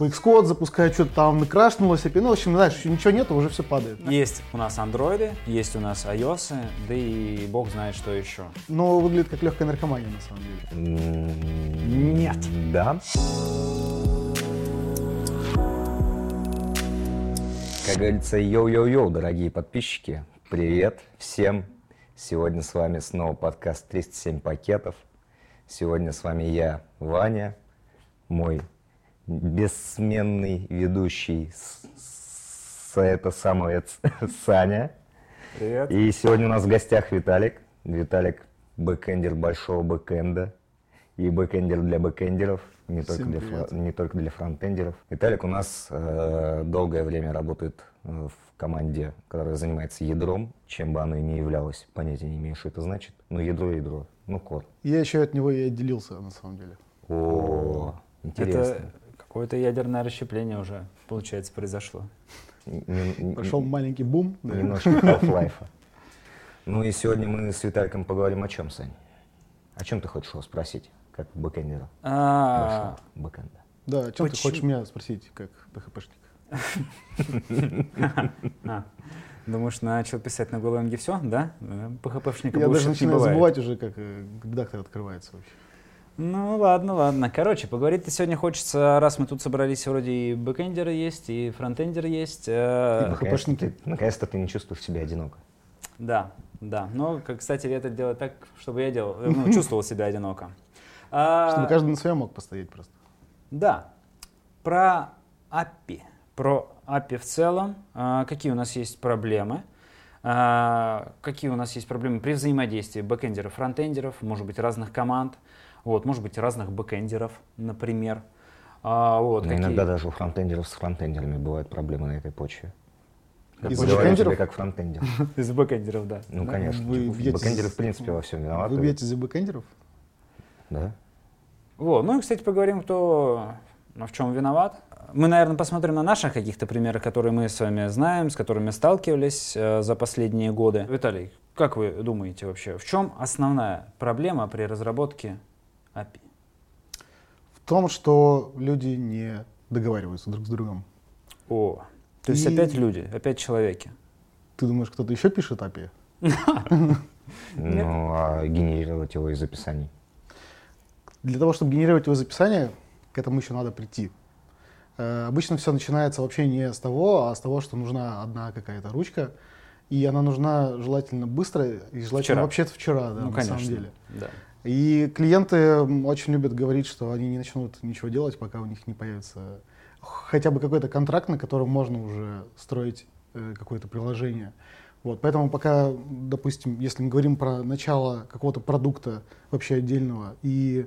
по Xcode запускаю, что-то там накрашнулось, API, ну, в общем, знаешь, ничего нету, уже все падает. Есть у нас андроиды, есть у нас iOS, да и бог знает, что еще. Но выглядит как легкая наркомания, на самом деле. Нет. Да. Как говорится, йоу-йоу-йоу, дорогие подписчики. Привет всем. Сегодня с вами снова подкаст 307 пакетов. Сегодня с вами я, Ваня, мой бессменный ведущий, с- с- это самое Саня. Привет. И сегодня у нас в гостях Виталик. Виталик бэкэндер большого бэкэнда и бэкэндер для бэкэндеров, не только, Всем для, привет. не только для фронтендеров. Виталик у нас э, долгое время работает э, в команде, которая занимается ядром, чем бы оно и не являлось. Понятия не имею, что это значит. Ну, ядро, ядро. Ну, код. Я еще от него и отделился, на самом деле. О, интересно. Это какое-то ядерное расщепление уже, получается, произошло. Пошел маленький бум. да. Немножко Half-Life. Ну и сегодня мы с Виталиком поговорим о чем, Сань? О чем ты хочешь его спросить, как бэкэндера? А, бэкэнда? Да, о чем ты хочешь меня спросить, как PHP шник? а. Думаешь, начал писать на Golang все, да? Э, PHP шника Я даже не начинаю забывать уже, как э, редактор открывается вообще. Ну ладно, ладно. Короче, поговорить-то сегодня хочется, раз мы тут собрались, вроде и бэкэндеры есть, и фронтендеры есть. э, И Наконец-то наконец-то ты не чувствуешь себя одиноко. Да, да. Но, как, кстати, это делать так, чтобы я делал, э, ну, чувствовал себя одиноко. А, Чтобы каждый на своем мог постоять просто. Да. Про API. Про API в целом. А, какие у нас есть проблемы? А, какие у нас есть проблемы при взаимодействии бэкэндеров, фронтендеров, может быть, разных команд, вот, может быть, разных бэкэндеров, например. А, вот, Но какие- иногда даже у фронтендеров с фронтендерами бывают проблемы на этой почве. Бэкэндеров? тебе как фронтендер. Из бэкэндеров, да. Ну, Да? конечно. Вы бьетесь- Бэкэндеры, в принципе, во всем виноваты. Вы бьетесь за бэкэндеров? Да? Вот. Ну и, кстати, поговорим, кто ну, в чем виноват. Мы, наверное, посмотрим на наших каких-то примерах, которые мы с вами знаем, с которыми сталкивались э, за последние годы. Виталий, как вы думаете вообще, в чем основная проблема при разработке API? В том, что люди не договариваются друг с другом. О, то есть И- опять люди, опять человеки. Ты думаешь, кто-то еще пишет API? Ну, а генерировать его из описаний. Для того, чтобы генерировать его из описания, к этому еще надо прийти. Э, Обычно все начинается вообще не с того, а с того, что нужна одна какая-то ручка, и она нужна желательно быстро, и желательно Вчера. вообще-то вчера, да, ну, на конечно. самом деле. Да. И клиенты очень любят говорить, что они не начнут ничего делать, пока у них не появится хотя бы какой-то контракт, на котором можно уже строить э, какое-то приложение. Вот, поэтому пока, допустим, если мы говорим про начало какого-то продукта вообще отдельного и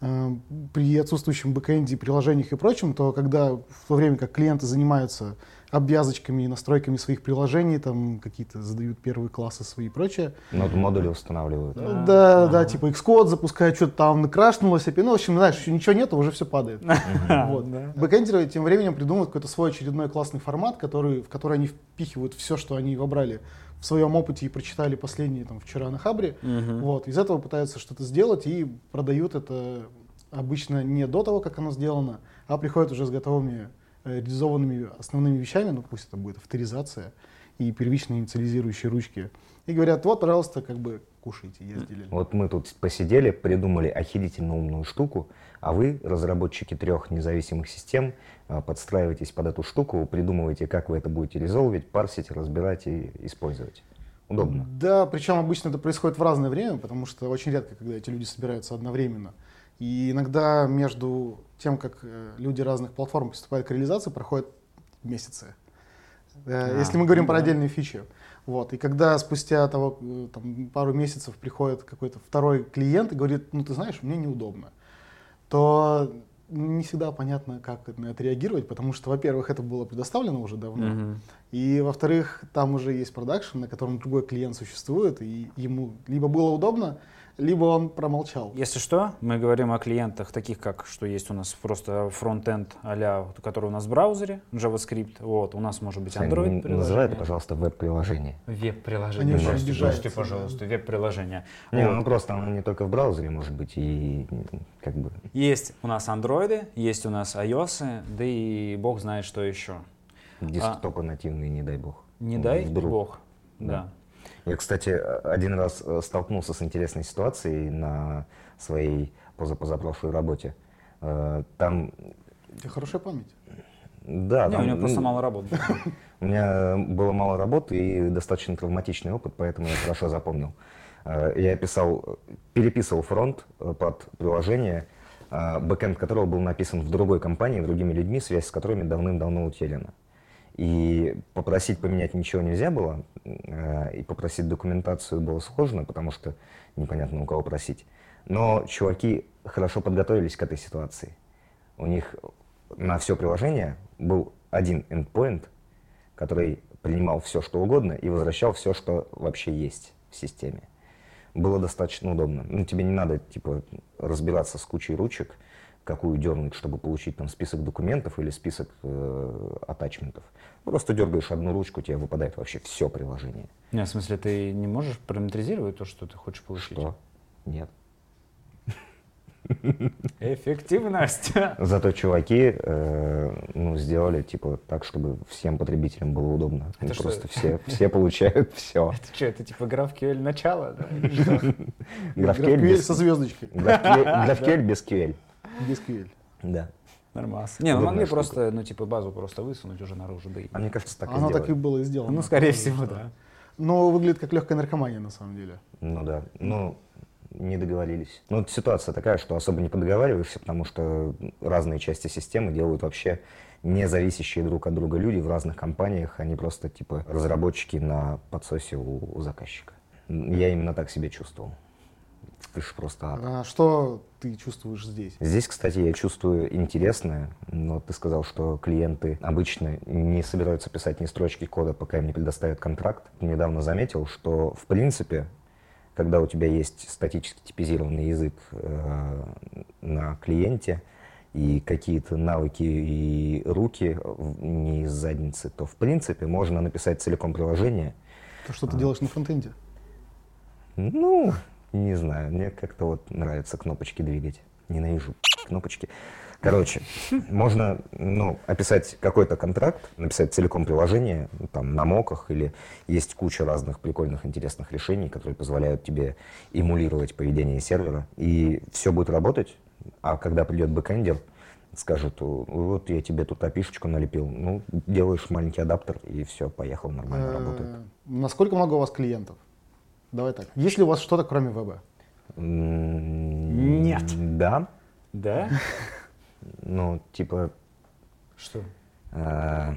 э, при отсутствующем бэкэнде, приложениях и прочем, то когда в то время как клиенты занимаются обвязочками и настройками своих приложений, там какие-то задают первые классы свои и прочее, Нод- Модули устанавливают. ну, Да, да, ага. типа Xcode запускаю, что-то там накрашнулось, API, ну, в общем, знаешь, еще ничего нету, уже все падает. Вот. Да. Бэкэндеры тем временем придумывают какой-то свой очередной классный формат, который, в который они впихивают все, что они вобрали в своем опыте и прочитали последние, там, вчера на Хабре. Вот. Из этого пытаются что-то сделать и продают это обычно не до того, как оно сделано, а приходят уже с готовыми реализованными основными вещами, ну пусть это будет авторизация и первичные инициализирующие ручки. И говорят, вот, пожалуйста, как бы кушайте, ездили. Вот мы тут посидели, придумали охерительно умную штуку, а вы, разработчики трех независимых систем, а, подстраиваетесь под эту штуку, придумываете, как вы это будете резолвить, парсить, разбирать и использовать. Удобно. Да, причем обычно это происходит в разное время, потому что очень редко, когда эти люди собираются одновременно. И иногда между тем, как э, люди разных платформ приступают к реализации, проходят месяцы. Э, А, Если мы говорим ну про да. отдельные фичи. Вот. И когда спустя того, э, там, пару месяцев приходит какой-то второй клиент и говорит, ну ты знаешь, мне неудобно, то не всегда понятно, как на это реагировать, потому что, во-первых, это было предоставлено уже давно, Мгм. и, во-вторых, там уже есть продакшн, на котором другой клиент существует, и ему либо было удобно либо он промолчал. Если что, мы говорим о клиентах таких, как, что есть у нас просто фронтенд а который у нас в браузере, JavaScript, вот, у нас может быть Android приложение. Называй это, пожалуйста, веб-приложение. Веб-приложение. Они Простите, простите, пожалуйста, веб-приложение. Не, Вот. ну просто оно не только в браузере может быть, и как бы... Есть у нас андроиды, есть у нас iOS, да и бог знает, что еще. Десктопы нативные, не дай бог. Не дай Вдруг. бог. Да. Да. Я, кстати, один раз э, столкнулся с интересной ситуацией на своей позапозапрошлой работе. Э, Там, У тебя хорошая память. да, Не, там, у него просто ну, мало работы. У меня было мало работы и достаточно травматичный опыт, поэтому я хорошо запомнил. Э, Я писал, переписывал фронт э, под приложение, э, бэкэнд которого был написан в другой компании, другими людьми, связь с которыми давным-давно утеряна. И попросить поменять ничего нельзя было, э, и попросить документацию было сложно, потому что непонятно у кого просить. Но чуваки хорошо подготовились к этой ситуации. У них на все приложение был один endpoint, который принимал все, что угодно, и возвращал все, что вообще есть в системе. Было достаточно удобно. Ну, тебе не надо, типа, разбираться с кучей ручек, какую дернуть, чтобы получить там список документов или список э, атачментов. Просто дергаешь одну ручку, тебе выпадает вообще все приложение. Не, в смысле, ты не можешь параметризировать то, что ты хочешь получить? Что? Нет. Эффективность. Зато чуваки э, ну, сделали типа так, чтобы всем потребителям было удобно. Это Ну, что? Просто все, все получают все. Это что, это типа GraphQL начало? да? GraphQL GraphQL без, со звездочкой. GraphQL GraphQL без QL. Без QL. Да. Нормас. Не, ну могли штука. просто, ну типа базу просто высунуть уже наружу, да и... А мне кажется, так и Оно так и было и сделано. Ну, скорее всего, да. Но выглядит как легкая наркомания на самом деле. Ну да. Ну, не договорились. Ну, ситуация такая, что особо не подоговариваешься, потому что разные части системы делают вообще не зависящие друг от друга люди в разных компаниях. Они просто типа разработчики на подсосе у, у заказчика. Я именно так себя чувствовал. Ты ж просто ад. А что ты чувствуешь здесь? Здесь, кстати, я чувствую интересное, но ты сказал, что клиенты обычно не собираются писать ни строчки кода, пока им не предоставят контракт. Недавно заметил, что в принципе, когда у тебя есть статически типизированный язык э, на клиенте и какие-то навыки и руки не из задницы, то в принципе можно написать целиком приложение, То, что ты делаешь на фронтенде. ну, не знаю, мне как-то вот нравится кнопочки двигать. Ненавижу кнопочки. Короче, можно ну, описать какой-то контракт, написать целиком приложение, ну, там, на моках, или есть куча разных прикольных, интересных решений, которые позволяют тебе эмулировать поведение сервера, и все будет работать, а когда придет бэкэндер, скажет, «О, вот я тебе тут опишечку налепил, ну, делаешь маленький адаптер, и все, поехал, нормально работает. Э, Насколько много у вас клиентов? Давай так. Есть ли у вас что-то кроме веба? М, Нет. Да. Да? Ну, типа, Что? э,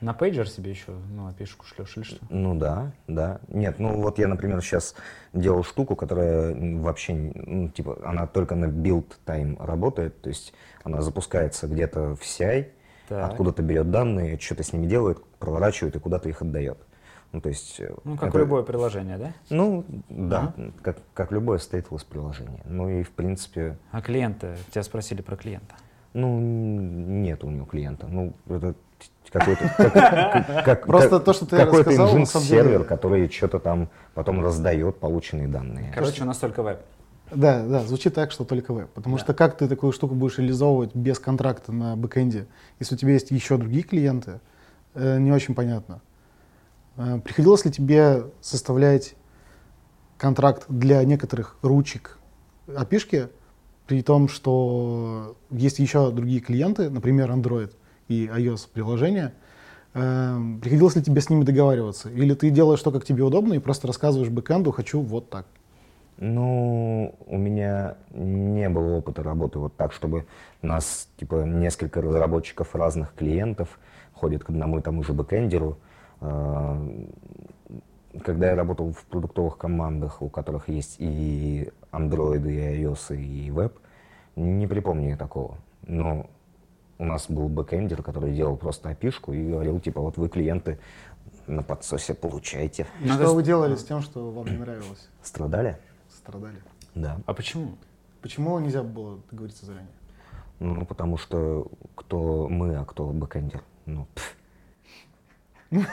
На пейджер себе еще, ну, опишку шлешь или что? ну да, да. Нет, ну вот я, например, сейчас делал штуку, которая вообще, ну, типа, она только на build time работает, то есть она запускается где-то в CI, Так. откуда-то берет данные, что-то с ними делает, проворачивает и куда-то их отдает. Ну, то есть... э, Ну, как это- любое приложение, да? Ну, да, как, как любое stateless приложение. Ну и, в принципе, А клиенты, тебя спросили про клиента. Ну, нет у него клиента. Ну, это какой-то как- как- как- Просто как- то, что ты какой-то рассказал, на engine самом деле- сервер, который что-то там потом раздает полученные данные. Короче, у нас только веб. Да, да, звучит так, что только веб. Потому что как ты такую штуку будешь реализовывать без контракта на бэкэнде, если у тебя есть еще другие клиенты, э, не очень понятно. Э, приходилось ли тебе составлять контракт для некоторых ручек опишки, при том, что есть еще другие клиенты, например, Android и iOS приложения, Э, приходилось ли тебе с ними договариваться? Или ты делаешь то, как тебе удобно, и просто рассказываешь бэкэнду, хочу вот так? Ну, у меня не было опыта работы вот так, чтобы у нас типа несколько разработчиков разных клиентов ходят к одному и тому же бэкэндеру. А, Когда я работал в продуктовых командах, у которых есть и Android, и iOS, и веб, не припомню я такого. Но у нас был бэкэндер, который делал просто опишку и говорил, типа, вот вы клиенты на подсосе получаете. И Ну, что то есть- вы делали с тем, что вам не нравилось? Страдали? Страдали. Да. А почему? Почему нельзя было договориться заранее? Ну, потому что кто мы, а кто бэкэндер. Ну, пф.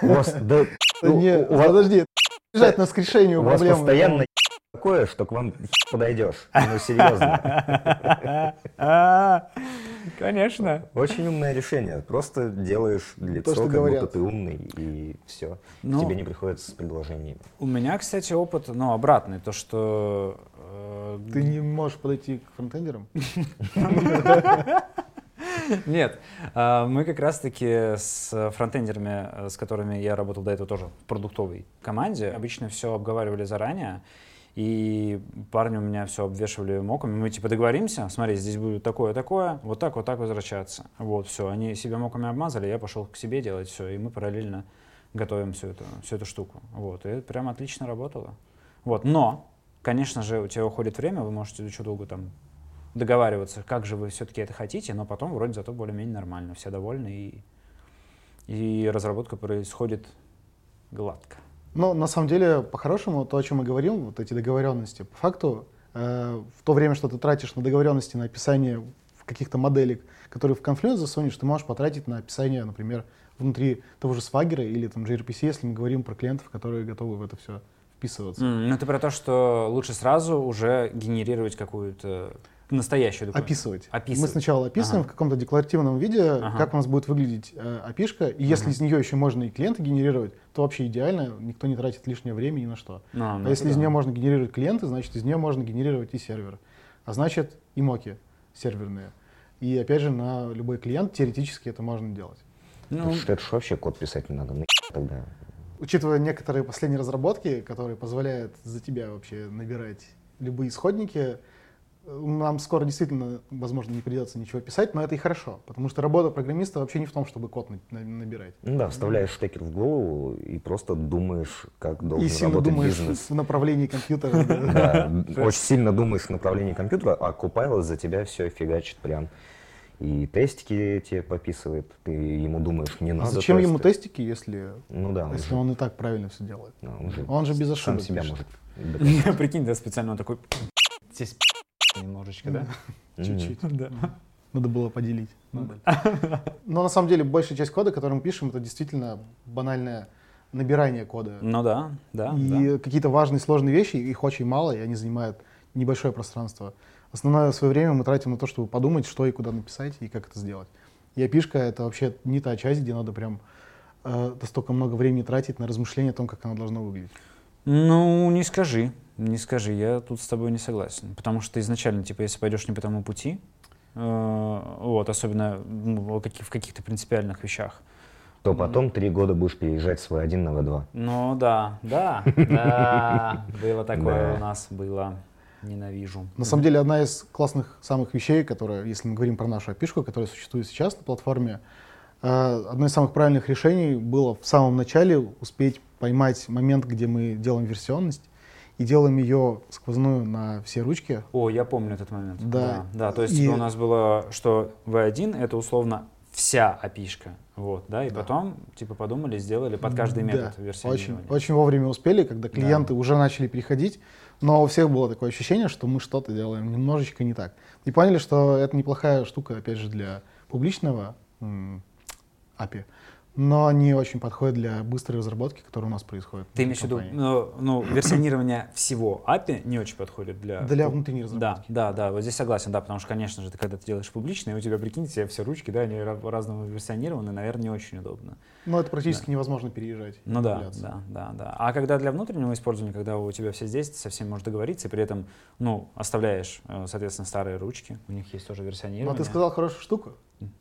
У вас, да, Да не, у вас- подожди, бежать нас к решению у вас проблемы. постоянно такое, что к вам подойдешь. Ну, серьезно. Конечно. Очень умное решение. Просто делаешь лицо, что как говорят. будто ты умный, и все. Ну, Тебе не приходится с предложениями. У меня, кстати, опыт, ну, обратный, то, что... э, Ты не можешь подойти к фронтендерам? Нет, а, мы как раз-таки с фронтендерами, э, с которыми я работал до этого тоже в продуктовой команде, обычно все обговаривали заранее, и парни у меня все обвешивали моками. Мы типа договоримся, смотри, здесь будет такое-такое, вот так, вот так возвращаться. Вот, все, они себя моками обмазали, я пошел к себе делать все, и мы параллельно готовим всю эту, всю эту штуку. Вот, и это прям отлично работало. Вот, но, конечно же, у тебя уходит время, вы можете еще долго там договариваться, как же вы все-таки это хотите, но потом вроде зато более-менее нормально, все довольны, и, и разработка происходит гладко. Но на самом деле, по-хорошему, то, о чем мы говорим, вот эти договоренности, по факту, э, в то время, что ты тратишь на договоренности, на описание каких-то моделек, которые в конфликт засунешь, ты можешь потратить на описание, например, внутри того же Swagger или там gRPC, если мы говорим про клиентов, которые готовы в это все вписываться. М, Ну, это про то, что лучше сразу уже генерировать какую-то настоящую документ. Описывать. Описывать. Мы сначала описываем Ага. в каком-то декларативном виде, Ага. как у нас будет выглядеть э, API-шка, и если Ага. из нее еще можно и клиенты генерировать, то вообще идеально, никто не тратит лишнее время ни на что. Ну, А ну, если это из да. нее можно генерировать клиенты, значит из нее можно генерировать и сервер. А значит и моки серверные. И опять же на любой клиент теоретически это можно делать. Ну, это ж вообще код писать не надо. Ну, тогда. Учитывая некоторые последние разработки, которые позволяют за тебя вообще набирать любые исходники, нам скоро действительно, возможно, не придется ничего писать, но это и хорошо, потому что работа программиста вообще не в том, чтобы код на- на- набирать. Ну да, вставляешь штекер в голову и просто думаешь, как должен и сильно работать думаешь бизнес. в направлении компьютера. да. Очень сильно думаешь в направлении компьютера, а Copilot за тебя все фигачит прям. И тестики тебе пописывает, ты ему думаешь, не А надо Зачем ему тестики, если, Ну да, он если он и так правильно все делает? он же без сам ошибок себя пишет. может прикинь, да, специально он такой, здесь немножечко, да? Чуть-чуть. Да. Надо было поделить. Но на самом деле большая часть кода, который мы пишем, это действительно банальное набирание кода. Ну да, да. И какие-то важные сложные вещи, их очень мало, и они занимают небольшое пространство. Основное свое время мы тратим на то, чтобы подумать, что и куда написать, и как это сделать. И это вообще не та часть, где надо прям э, столько много времени тратить на размышления о том, как она должна выглядеть. Ну, не скажи, не скажи, я тут с тобой не согласен. Потому что изначально, типа, если пойдешь не по тому пути, э, вот, особенно ну, в каких- в каких-то принципиальных вещах, То потом три года будешь переезжать свой один на V2. Ну да, да, да, было такое у нас, было. Ненавижу. На самом деле, одна из классных самых вещей, которая, если мы говорим про нашу опишку, которая существует сейчас на платформе, э, одно из самых правильных решений было в самом начале успеть поймать момент, где мы делаем версионность, и делаем ее сквозную на все ручки. О, я помню этот момент. Да. Да, то есть И- у нас было, что V1 это условно вся опишка. Вот, да, и Да. потом, типа, подумали, сделали под каждый метод Да, версионирования. очень, очень вовремя успели, когда клиенты уже начали переходить, но у всех было такое ощущение, что мы что-то делаем немножечко не так. И поняли, что это неплохая штука, опять же, для публичного API, но не очень подходит для быстрой разработки, которая у нас происходит. Ты имеешь в виду, ну, ну, версионирование всего API не очень подходит для... Для внутренней Да, разработки. да, да, вот здесь согласен, да, потому что, конечно же, ты когда ты делаешь публичное, у тебя, прикиньте, все ручки, да, они ра- по-разному версионированы, наверное, не очень удобно. Но это практически невозможно переезжать. Ну да, да, да, да. А когда для внутреннего использования, когда у тебя все здесь, ты со всеми можешь договориться, и при этом, ну, оставляешь, э, соответственно, старые ручки, у них есть тоже Но версионирование. ты сказал хорошую штуку.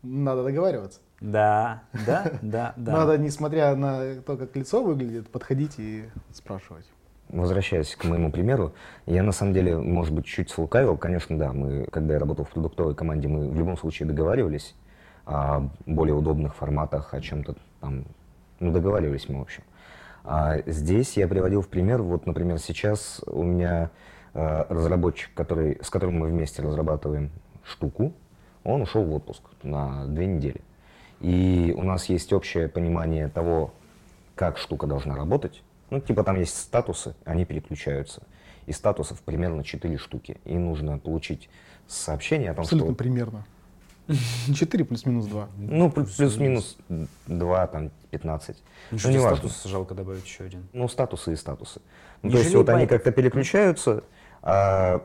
Надо договариваться. Да, да, да, да. Надо, несмотря на то, как лицо выглядит, подходить и спрашивать. Возвращаясь к моему примеру, я на самом деле, может быть, чуть слукавил. Конечно, да, мы, когда я работал в продуктовой команде, мы в любом случае договаривались о более удобных форматах, о чем-то там, ну, договаривались мы, в общем. А здесь я приводил в пример, вот, например, сейчас у меня э, разработчик, который, с которым мы вместе разрабатываем штуку, он ушел в отпуск на две недели. И у нас есть общее понимание того, как штука должна работать. Ну, типа там есть статусы, они переключаются. и статусов примерно 4 штуки. И нужно получить сообщение о том, Абсолютно что... примерно. 4 плюс-минус 2. Ну, плюс- плюс-минус 2, там, 15. Ну, Ну, тебе неважно. статус жалко добавить еще один. Ну, статусы и статусы. Ну, Не то есть вот они как-то переключаются. А,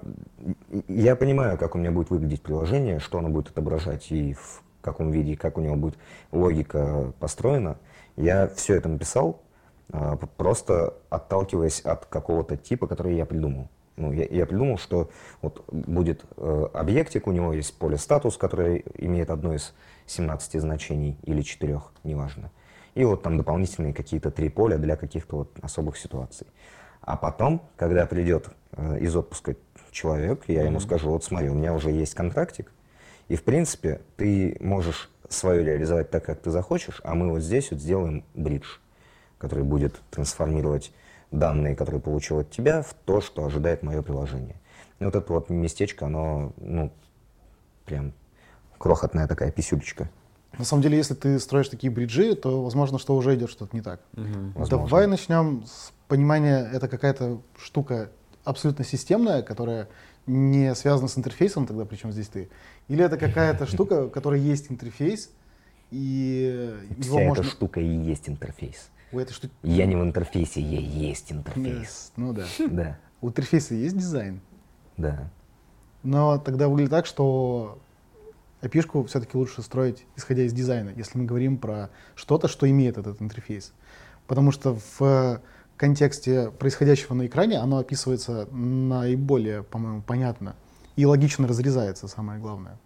я понимаю, как у меня будет выглядеть приложение, что оно будет отображать и в каком виде, как у него будет логика построена. Я все это написал, а, просто отталкиваясь от какого-то типа, который я придумал. Ну, я, я придумал, что вот будет э, объектик, у него есть поле статус, которое имеет одно из 17 значений или 4, неважно. И вот там дополнительные какие-то три поля для каких-то вот особых ситуаций. А потом, когда придет из отпуска человек, я ему скажу, вот смотри, у меня уже есть контрактик, и в принципе ты можешь свое реализовать так, как ты захочешь, а мы вот здесь вот сделаем бридж, который будет трансформировать данные, которые получил от тебя, в то, что ожидает мое приложение. И вот это вот местечко, оно, ну, прям крохотная такая писюлечка. На самом деле, если ты строишь такие бриджи, то возможно, что уже идет что-то не так. Возможно. Давай начнем с понимания, это какая-то штука абсолютно системная, которая не связана с интерфейсом, тогда причем здесь ты? Или это какая-то штука, у которой есть интерфейс, и его Вся можно... эта штука и есть интерфейс. У этой штуки... Я не в интерфейсе, я есть интерфейс. Ну да. Да, У интерфейса есть дизайн, да. но тогда выглядит так, что API-шку все-таки лучше строить, исходя из дизайна, если мы говорим про что-то, что имеет этот интерфейс. Потому что в контексте происходящего на экране оно описывается наиболее, по-моему, понятно и логично разрезается, самое главное.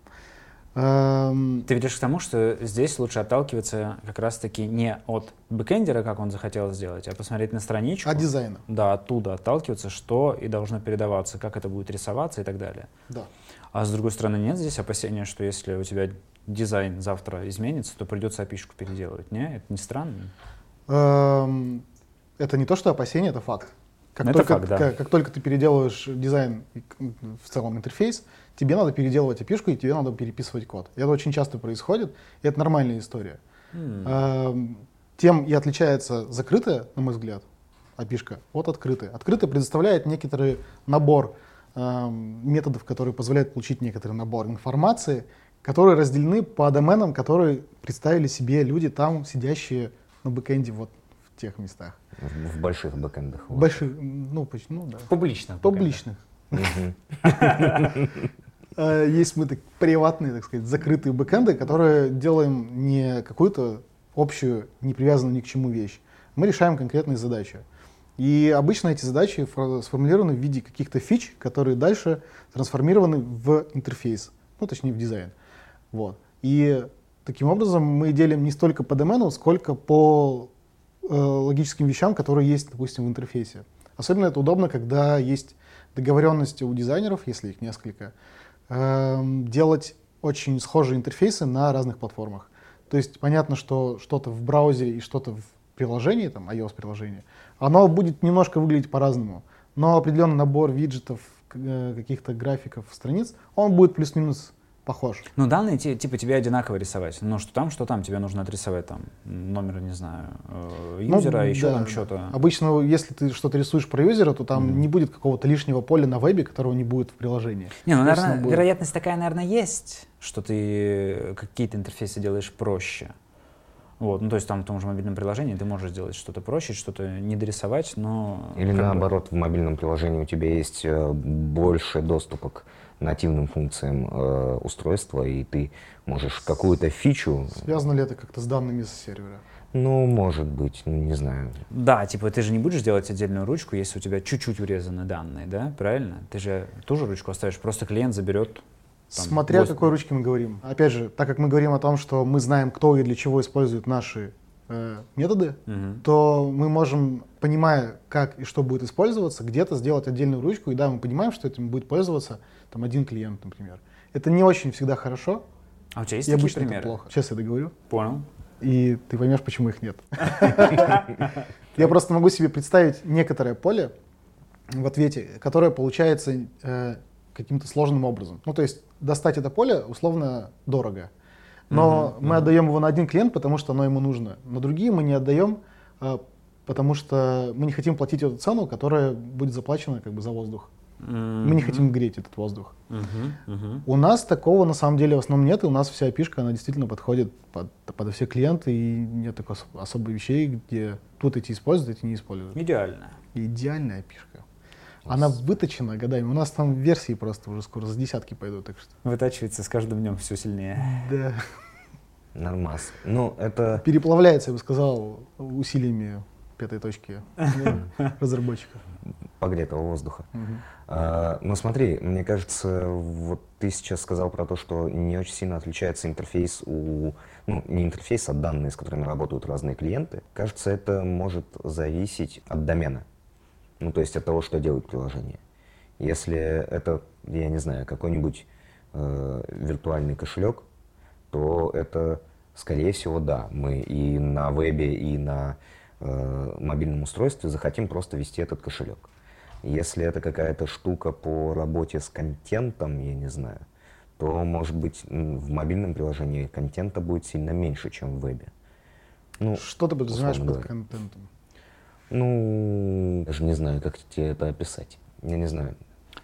Эм, Ты ведешь к тому, что здесь лучше отталкиваться как раз-таки не от бэкэндера, как он захотел сделать, а посмотреть на страничку. От дизайна, Да, оттуда отталкиваться, что и должно передаваться, как это будет рисоваться и так далее. да. А с другой стороны, нет здесь опасения, что если у тебя дизайн завтра изменится, то придется опишку переделывать. Не, это не странно. Эм, Это не то, что опасение, это факт. Как, это только, факт, да. как, как только ты переделываешь дизайн, в целом интерфейс, тебе надо переделывать API-шку, и тебе надо переписывать код. И это очень часто происходит, и это нормальная история. Эм, Тем и отличается закрытая, на мой взгляд, API-шка от открытой. Открытая предоставляет некоторый набор методов, которые позволяют получить некоторый набор информации, которые разделены по доменам, которые представили себе люди там, сидящие на бэкэнде вот тех местах. В, в больших бэкэндах. вот. Больших, ну, поч- ну да, Публично. публичных. Мгм. Э, Есть мы так, приватные, так сказать, закрытые бэкэнды, которые делаем не какую-то общую, не привязанную ни к чему вещь. Мы решаем конкретные задачи. И обычно эти задачи фор- сформулированы в виде каких-то фич, которые дальше трансформированы в интерфейс, ну точнее в дизайн. Вот. И таким образом мы делим не столько по домену, сколько по логическим вещам, которые есть, допустим, в интерфейсе. Особенно это удобно, когда есть договоренности у дизайнеров, если их несколько, эм, делать очень схожие интерфейсы на разных платформах. То есть понятно, что что-то в браузере и что-то в приложении, там iOS-приложение, оно будет немножко выглядеть по-разному. Но определенный набор виджетов, э, каких-то графиков, страниц, он будет плюс-минус похож. Ну, данные ти- типа тебе одинаково рисовать. Ну, что там, что там, тебе нужно отрисовать там номер, не знаю, э, Ну, юзера, еще да, там что-то. Обычно, если ты что-то рисуешь про юзера, то там не будет какого-то лишнего поля на вебе, которого не будет в приложении. Не, ну, наверное, будет. вероятность такая, наверное, есть, что ты какие-то интерфейсы делаешь проще. Вот, ну, то есть там в том же мобильном приложении ты можешь сделать что-то проще, что-то не дорисовать, но... Или как бы- наоборот, в мобильном приложении у тебя есть э, больше доступа к нативным функциям э, устройства, и ты можешь какую-то фичу, Связано ли это как-то с данными с сервера? ну, может быть, ну, не знаю. Да, типа ты же не будешь делать отдельную ручку, если у тебя чуть-чуть урезаны данные, да, правильно? Ты же ту же ручку оставишь, просто клиент заберет. Там, Смотря о восемь. какой ручке мы говорим. Опять же, так как мы говорим о том, что мы знаем, кто и для чего использует наши методы, Мгм. то мы можем, понимая, как и что будет использоваться, где-то сделать отдельную ручку, и да, мы понимаем, что этим будет пользоваться там один клиент, например. Это не очень всегда хорошо, А у тебя есть и такие обычно примеры? это плохо. Сейчас я договорю, Понял. и ты поймешь, почему их нет. Я просто могу себе представить некоторое поле в ответе, которое получается э, каким-то сложным образом. Ну, то есть достать это поле условно дорого. Но мы отдаем его на один клиент, потому что оно ему нужно. На другие мы не отдаем э, потому что мы не хотим платить эту цену, которая будет заплачена как бы за воздух. Мы не хотим греть этот воздух. У нас такого на самом деле в основном нет, и у нас вся опишка, она действительно подходит под, под все клиенты, и нет такой ос- особых вещей, где тут эти используют, эти не используют. Идеально. Идеальная опишка. Она выточена годами. У нас там версии просто уже скоро за десятки пойдут, так что. Вытачивается с каждым днем все сильнее. Да. Нормас. Ну, это... Переплавляется, я бы сказал, усилиями пятой точки ну, разработчиков. погретого воздуха. А, но смотри, мне кажется, вот ты сейчас сказал про то, что не очень сильно отличается интерфейс у... Ну, не интерфейс, а данные, с которыми работают разные клиенты. Кажется, это может зависеть от домена. Ну, то есть от того, что делает приложение. Если это, я не знаю, какой-нибудь э, виртуальный кошелек, то это, скорее всего, да. Мы и на вебе, и на э, мобильном устройстве захотим просто вести этот кошелек. Если это какая-то штука по работе с контентом, я не знаю, то, может быть, в мобильном приложении контента будет сильно меньше, чем в вебе. Ну, Что ты подразумеваешь под контентом? Ну, даже не знаю, как тебе это описать. Я не знаю.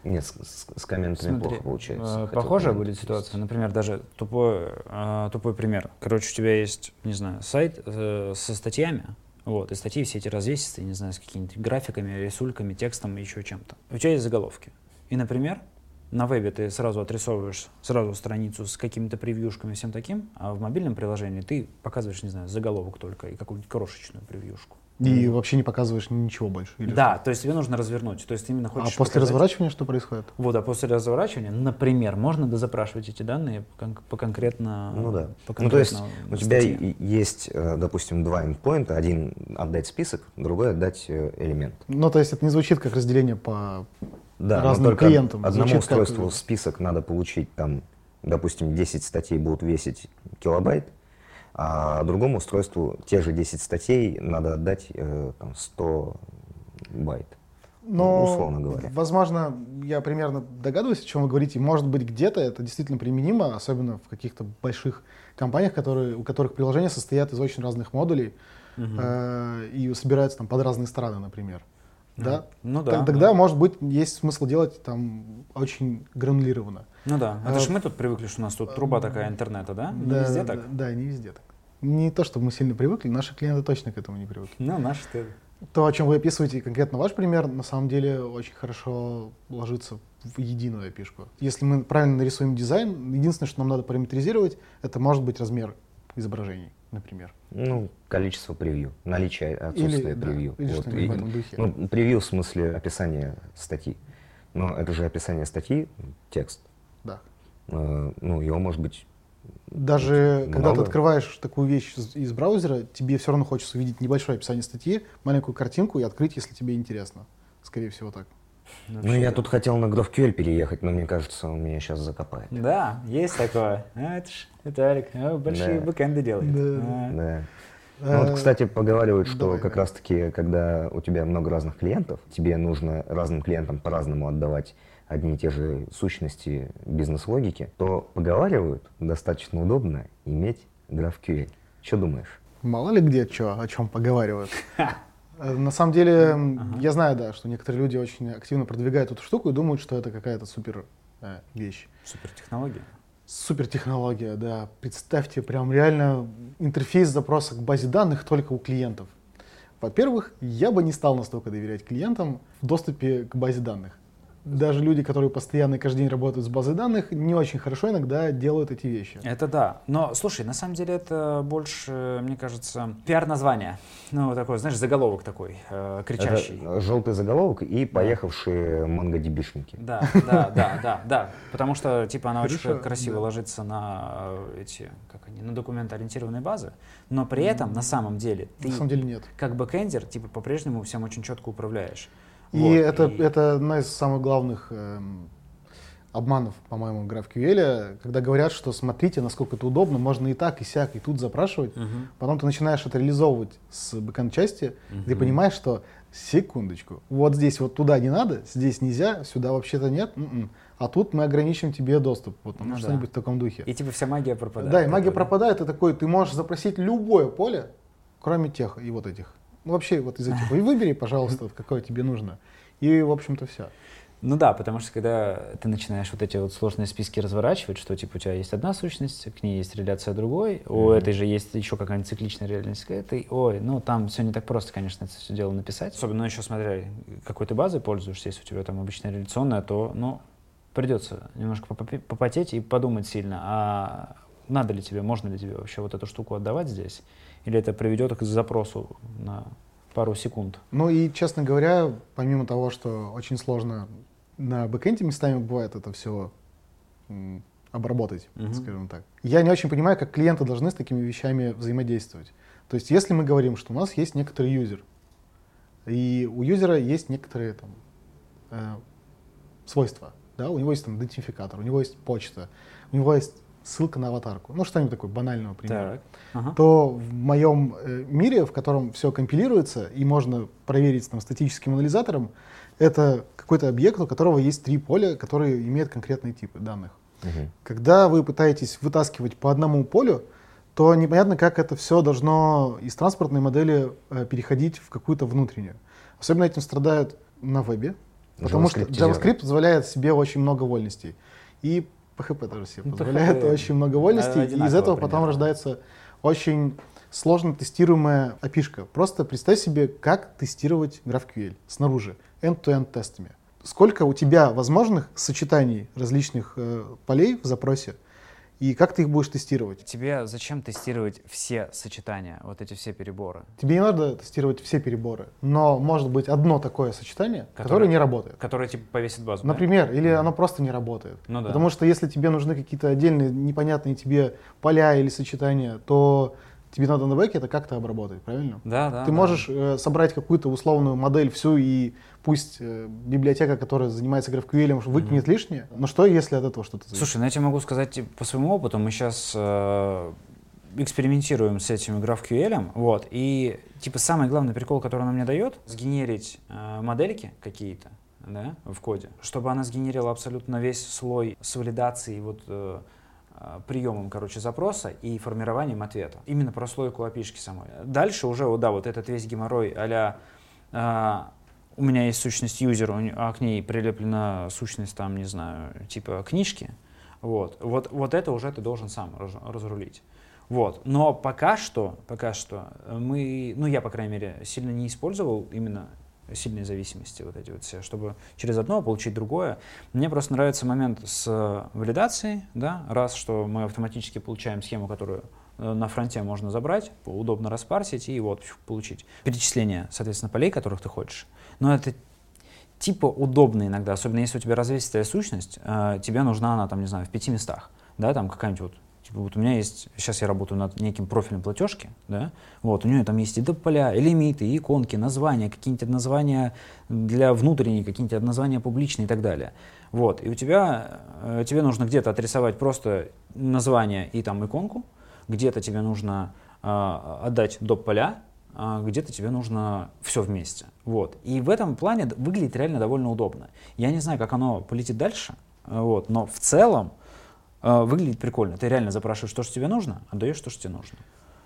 Нет, с, с- комментами Смотри, плохо получается. э, Похожая будет ситуация. Например, даже тупой, э, тупой пример. Короче, у тебя есть, не знаю, сайт э, со статьями, вот, и статьи все эти развесистые, не знаю, с какими-то графиками, рисульками, текстом и еще чем-то. У тебя есть заголовки. И, например, на вебе ты сразу отрисовываешь сразу страницу с какими-то превьюшками и всем таким, а в мобильном приложении ты показываешь, не знаю, заголовок только и какую-нибудь крошечную превьюшку. И вообще не показываешь ничего больше. или Да, то есть тебе нужно развернуть. То есть именно что? А хочешь после показать- разворачивания что происходит? вот, а после разворачивания, например, можно дозапрашивать эти данные по, кон- по конкретно. Ну да. По Ну, то есть конкретно у тебя статье. есть, э, допустим, два endpoint, один отдать список, другой отдать э, элемент. Ну, то есть это не звучит как разделение по... Да, Разным но только клиентам. одному Звучит как- устройству список надо получить, там, допустим, 10 статей будут весить килобайт, а другому устройству те же 10 статей надо отдать э, там, 100 байт. Но, условно говоря. возможно, я примерно догадываюсь, о чем вы говорите. Может быть, где-то это действительно применимо, особенно в каких-то больших компаниях, которые, у которых приложения состоят из очень разных модулей э, и собираются там под разные страны, например. Да? Ну да. Тогда, да. может быть, есть смысл делать там очень гранулированно. Ну да. Это А, ж мы тут привыкли, что у нас тут труба такая интернета, да? Не да, везде да, так? Да, не везде так. Не то, чтобы мы сильно привыкли, наши клиенты точно к этому не привыкли. Ну, наш ты. То, о чем вы описываете, конкретно ваш пример, на самом деле очень хорошо ложится в единую опишку. Если мы правильно нарисуем дизайн, единственное, что нам надо параметризировать, это может быть размер изображений, например. Ну, количество превью, наличие, отсутствие Или, да, превью. или Вот, и- в этом духе. Ну, превью в смысле описания статьи. Но это же описание статьи, текст. Да. Э, ну, его может быть Даже Много. когда ты открываешь такую вещь из, из браузера, тебе все равно хочется увидеть небольшое описание статьи, маленькую картинку и открыть, если тебе интересно. Скорее всего так. Ну, я тут хотел на GraphQL переехать, но мне кажется, он меня сейчас закопает. Да, есть такое. А, это ж Виталик, а, большие Да. бэкэнды делает. Да, А. Да. Ну, вот, кстати, поговаривают, что давай, как давай. раз-таки, когда у тебя много разных клиентов, тебе нужно разным клиентам по-разному отдавать одни и те же сущности бизнес-логики, то поговаривают, достаточно удобно иметь GraphQL. Что думаешь? Мало ли где что, о чем поговаривают. Э, На самом деле, м, я знаю, да, что некоторые люди очень активно продвигают эту штуку и думают, что это какая-то супер э, вещь. Супер технология. Супер технология, да. Представьте, прям реально интерфейс запроса к базе данных только у клиентов. Во-первых, я бы не стал настолько доверять клиентам в доступе к базе данных. Даже люди, которые постоянно и каждый день работают с базой данных, не очень хорошо иногда делают эти вещи. Это да. Но, слушай, на самом деле это больше, мне кажется, пиар-название. Ну, такой, знаешь, заголовок такой, э, кричащий. Это желтый заголовок и поехавшие MongoDB-шники. Да, да, да, да, да. Потому что, типа, она очень Хорошо, красиво да. ложится на э, эти, как они, на документоориентированные базы. Но при этом, на самом деле, ты На самом деле нет. как бэкэндер, типа, по-прежнему всем очень четко управляешь. И Вот, это, и- это одна из самых главных эм, обманов, по-моему, GraphQL, когда говорят, что смотрите, насколько это удобно, можно и так, и сяк, и тут запрашивать. Мгм. Потом ты начинаешь это реализовывать с бэкэнд части, ты понимаешь, что секундочку, вот здесь вот туда не надо, здесь нельзя, сюда вообще-то нет, м-м. а тут мы ограничим тебе доступ, вот ну, Ну да. что-нибудь в таком духе. И типа вся магия пропадает. да, и магия Это- пропадает, и такой, ты можешь запросить любое поле, кроме тех и вот этих. Ну, вообще, вот из этих, и выбери, пожалуйста, вот какое тебе нужно. И, в общем-то, все. Ну да, потому что когда ты начинаешь вот эти вот сложные списки разворачивать, что типа у тебя есть одна сущность, к ней есть реляция другой, mm-hmm. у этой же есть еще какая-нибудь цикличная реальность к этой, ой, ну там все не так просто, конечно, это все дело написать. Особенно еще смотря, какой ты базой пользуешься, если у тебя там обычная реляционная, то, ну, придется немножко попотеть и подумать сильно, а надо ли тебе, можно ли тебе вообще вот эту штуку отдавать здесь, или это приведет к запросу на пару секунд. Ну и, честно говоря, помимо того, что очень сложно на бэкэнде местами бывает это все обработать, uh-huh. скажем так. Я не очень понимаю, как клиенты должны с такими вещами взаимодействовать. То есть, если мы говорим, что у нас есть некоторый юзер, и у юзера есть некоторые там, э, свойства, да, у него есть там идентификатор, у него есть почта, у него есть ссылка на аватарку, ну что-нибудь такое банального примера, ага. то в моем э, мире, в котором все компилируется и можно проверить там, статическим анализатором, это какой-то объект, у которого есть три поля, которые имеют конкретные типы данных. Угу. Когда вы пытаетесь вытаскивать по одному полю, то непонятно, как это все должно из транспортной модели э, переходить в какую-то внутреннюю. Особенно этим страдают на вебе, потому что JavaScript позволяет себе очень много вольностей. И PHP тоже себе ну, позволяет PHP очень много вольностей, и из этого потом рождается очень сложно тестируемая API. Просто представь себе, как тестировать GraphQL снаружи, end-to-end тестами. Сколько у тебя возможных сочетаний различных э, полей в запросе, и как ты их будешь тестировать? Тебе зачем тестировать все сочетания, вот эти все переборы? Тебе не надо тестировать все переборы, но может быть одно такое сочетание, которое, которое не работает. Которое типа повесит базу. Например, да? или mm. оно просто не работает. Ну, да. Потому что если тебе нужны какие-то отдельные непонятные тебе поля или сочетания, то тебе надо на бэке это как-то обработать, правильно? Да, да. Ты да. можешь э, собрать какую-то условную модель всю и пусть э, библиотека, которая занимается GraphQL, выкинет mm-hmm. лишнее, но что если от этого что-то зависит? Слушай, ну я тебе могу сказать типа, по своему опыту, мы сейчас э, экспериментируем с этим GraphQL, вот, и типа самый главный прикол, который она мне дает, сгенерить э, модельки какие-то, да, в коде, чтобы она сгенерила абсолютно весь слой с валидацией вот э, Э, приемом, короче, запроса и формированием ответа. Именно прослойку api самой. Дальше уже, да, вот этот весь геморрой а э, у меня есть сущность юзера, а к ней прилеплена сущность, там, не знаю, типа книжки. Вот, вот, вот это уже ты должен сам раз, разрулить. Вот. Но пока что, пока что мы, ну я, по крайней мере, сильно не использовал именно сильные зависимости вот эти вот все, чтобы через одно получить другое. Мне просто нравится момент с валидацией, да, раз, что мы автоматически получаем схему, которую э, на фронте можно забрать, удобно распарсить и вот получить перечисление, соответственно, полей, которых ты хочешь. Но это типа удобно иногда, особенно если у тебя развесистая сущность, э, тебе нужна она, там, не знаю, в пяти местах, да, там какая-нибудь вот Типа вот у меня есть, сейчас я работаю над неким профилем платежки, да, вот, у нее там есть и дополя, и лимиты, и иконки, названия, какие-нибудь названия для внутренней, какие-нибудь названия публичные и так далее. Вот, и у тебя, э, тебе нужно где-то отрисовать просто название и там иконку, где-то тебе нужно э, отдать доп. поля, где-то тебе нужно все вместе. Вот. И в этом плане выглядит реально довольно удобно. Я не знаю, как оно полетит дальше, вот, но в целом э, выглядит прикольно. Ты реально запрашиваешь то, что тебе нужно, отдаешь то, что тебе нужно.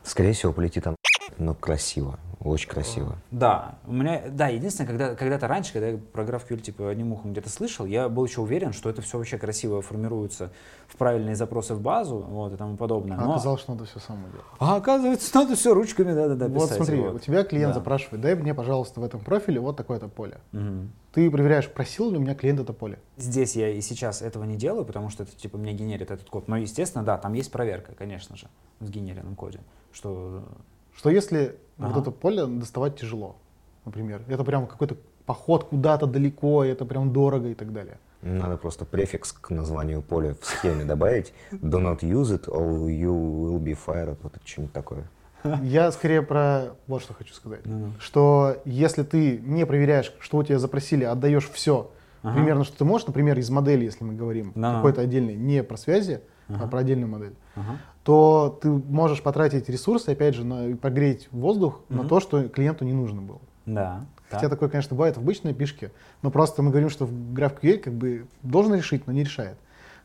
Скорее всего, полетит он, но красиво. Очень красиво. Да, у меня, да, единственное, когда, когда-то раньше, когда я про GraphQL типа одним ухом где-то слышал, я был еще уверен, что это все вообще красиво формируется в правильные запросы в базу, вот, и тому подобное. А Но... оказалось, что надо все самому делать. А оказывается, надо все ручками, да-да-да, Вот смотри, вот. у тебя клиент да. запрашивает, дай мне, пожалуйста, в этом профиле вот такое-то поле. Угу. Ты проверяешь, просил ли у меня клиент это поле. Здесь я и сейчас этого не делаю, потому что это типа мне генерит этот код. Но, естественно, да, там есть проверка, конечно же, в сгенеренном коде, что что если ага. вот это поле доставать тяжело, например, это прям какой-то поход куда-то далеко, это прям дорого и так далее. Надо просто префикс к названию поля в схеме добавить. Do not use it or you will be fired. Вот это что-нибудь такое. Я скорее про вот что хочу сказать. Mm-hmm. Что если ты не проверяешь, что у тебя запросили, отдаешь все, ага. примерно, что ты можешь, например, из модели, если мы говорим, no. какой-то отдельный, не про связи, ага. а про отдельную модель, ага то ты можешь потратить ресурсы, опять же, на, прогреть воздух mm-hmm. на то, что клиенту не нужно было. Да. Хотя так. такое, конечно, бывает в обычной пишке, но просто мы говорим, что в GraphQL как бы должен решить, но не решает.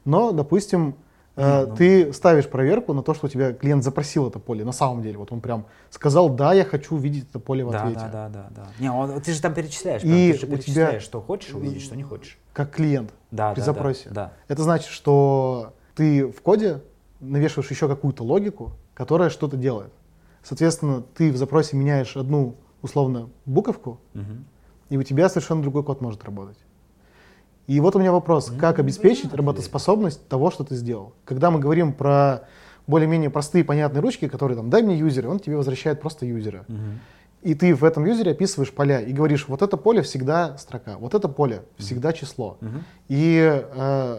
Но, допустим, Э, ну. Ты ставишь проверку на то, что у тебя клиент запросил это поле. На самом деле, вот он прям сказал, да, я хочу увидеть это поле в Да, ответе. да, да, да, да. Не, он- ты же там перечисляешь, И ты же у тебя- перечисляешь, что хочешь увидеть, что не хочешь. Как клиент Да, при да, запросе. Да, да. Это значит, что ты в коде навешиваешь еще какую-то логику, которая что-то делает. Соответственно, ты в запросе меняешь одну условно буковку, Мгм. и у тебя совершенно другой код может работать. И вот у меня вопрос, как обеспечить работоспособность того, что ты сделал. Когда мы говорим про более-менее простые понятные ручки, которые там, дай мне юзера, он тебе возвращает просто юзера. Мгм. И ты в этом юзере описываешь поля и говоришь, вот это поле всегда строка, вот это поле всегда число. Мгм. И э,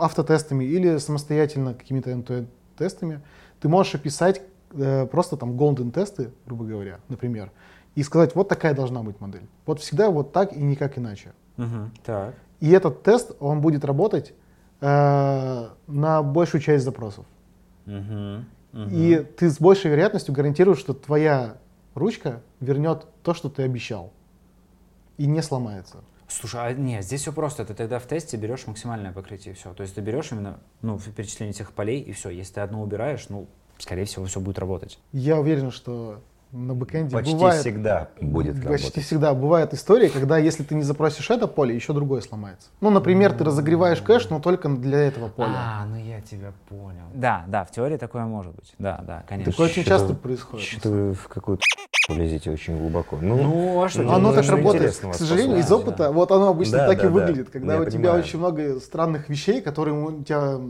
автотестами или самостоятельно какими-то end-to-end тестами ты можешь описать э, просто там golden тесты, грубо говоря, например, и сказать, вот такая должна быть модель. Вот всегда вот так и никак иначе. Мгм. Так. И этот тест, он будет работать э, на большую часть запросов. Мгм. Мгм. И ты с большей вероятностью гарантируешь, что твоя ручка вернет то, что ты обещал. И не сломается. Слушай, а нет, здесь все просто. Ты тогда в тесте берешь максимальное покрытие, все. То есть ты берешь именно ну, перечисление всех полей, и все. Если ты одно убираешь, ну, скорее всего, все будет работать. Я уверен, что на бэкэнде Почти бывает, всегда будет почти работать. всегда бывает история, когда если ты не запросишь это поле, еще другое сломается. Ну, например, ты разогреваешь кэш, но только для этого поля. А, ну я тебя понял. Да, да, в теории такое может быть. Да, да, конечно. Такое очень Что-то- часто происходит. Что-то вы в какую-то влезете очень глубоко. Ну, Ну, а что? ну, Оно ну, так работает. К сожалению, из опыта, вот оно обычно Да, так да, и да. выглядит, когда Я у тебя понимаю. очень много странных вещей, которые у тебя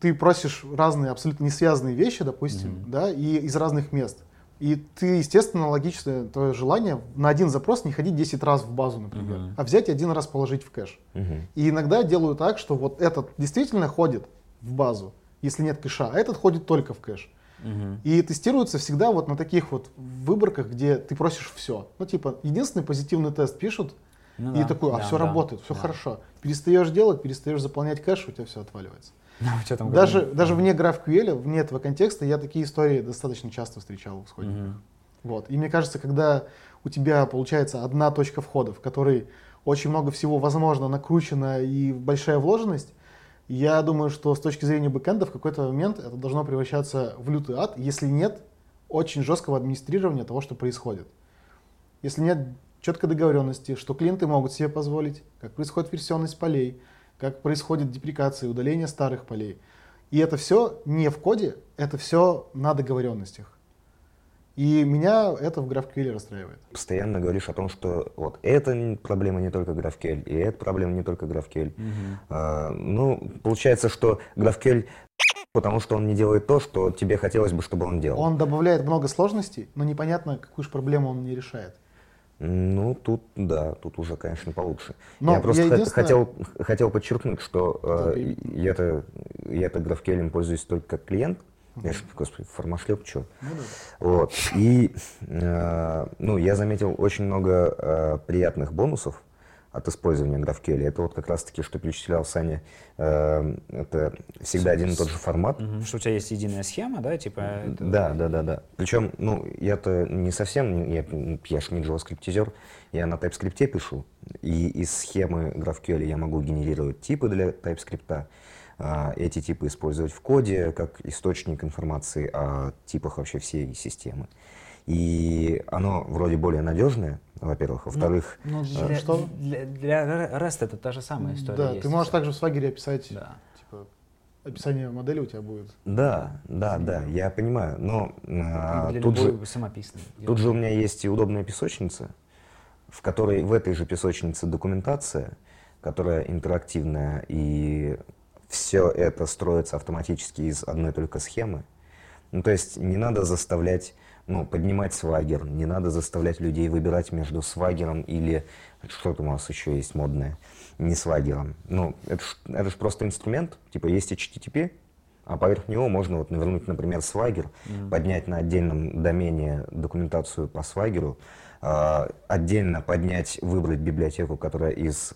ты просишь разные абсолютно не связанные вещи, допустим, да, и из разных мест. И ты, естественно, логичное твое желание на один запрос не ходить 10 раз в базу, например, Мгм. а взять и один раз положить в кэш. Мгм. И иногда делаю так, что вот этот действительно ходит в базу, если нет кэша, а этот ходит только в кэш. Мгм. И тестируется всегда вот на таких вот выборках, где ты просишь все. Ну, типа, единственный позитивный тест пишут, Ну и да, такой, а да, все да, работает, все да. хорошо. Перестаешь делать, перестаешь заполнять кэш, у тебя все отваливается. Ну, Даже, даже вне GraphQL, вне этого контекста, я такие истории достаточно часто встречал в исходниках. Мгм. Вот. И мне кажется, когда у тебя получается одна точка входа, в которой очень много всего возможно, накручено и большая вложенность, я думаю, что с точки зрения бэкэнда в какой-то момент это должно превращаться в лютый ад, если нет очень жесткого администрирования того, что происходит. Если нет четкой договоренности, что клиенты могут себе позволить, как происходит версионность полей, как происходит деприкация, удаление старых полей. И это все не в коде, это все на договоренностях. И меня это в GraphQL расстраивает. Постоянно говоришь о том, что вот эта проблема не только GraphQL, и эта проблема не только GraphQL. Мгм. А, ну, получается, что GraphQL потому что он не делает то, что тебе хотелось бы, чтобы он делал. Он добавляет много сложностей, но непонятно, какую же проблему он не решает. Ну, тут, да, тут уже, конечно, получше. Но я просто я единственное- хотел, хотел подчеркнуть, что э, я-то, я-то GraphQL пользуюсь только как клиент. Я ж, господи, формашлеп, что? Ну да. Вот. И, э, ну, я заметил очень много э, приятных бонусов от использования GraphQL. Это вот как раз-таки, что перечислял Саня, э, это всегда один и тот же формат. Мгм. Что у тебя есть единая схема, да, типа? это- Да, да, да, да. Причем, ну, я-то не совсем, я, я ж не JavaScript, я на TypeScript пишу, и из схемы GraphQL я могу генерировать типы для TypeScript, а, эти типы использовать в коде как источник информации о типах вообще всей системы. И оно вроде более надежное, во-первых, во-вторых, Ну, Для, что? для, для REST это та же самая история. Да, есть. ты можешь также в свагере описать, Да. типа, описание модели у тебя будет. да, да, да, я понимаю, но а, для тут же... Тут же у меня есть и удобная песочница, в которой в этой же песочнице документация, которая интерактивная, и все это строится автоматически из одной только схемы. Ну, то есть не надо заставлять, ну, поднимать свагер, не надо заставлять людей выбирать между свагером или что там у нас еще есть модное, не свагером. Ну, это ж, это просто инструмент, типа есть HTTP, а поверх него можно вот навернуть, например, свагер, поднять на отдельном домене документацию по свагеру, а, отдельно поднять, выбрать библиотеку, которая из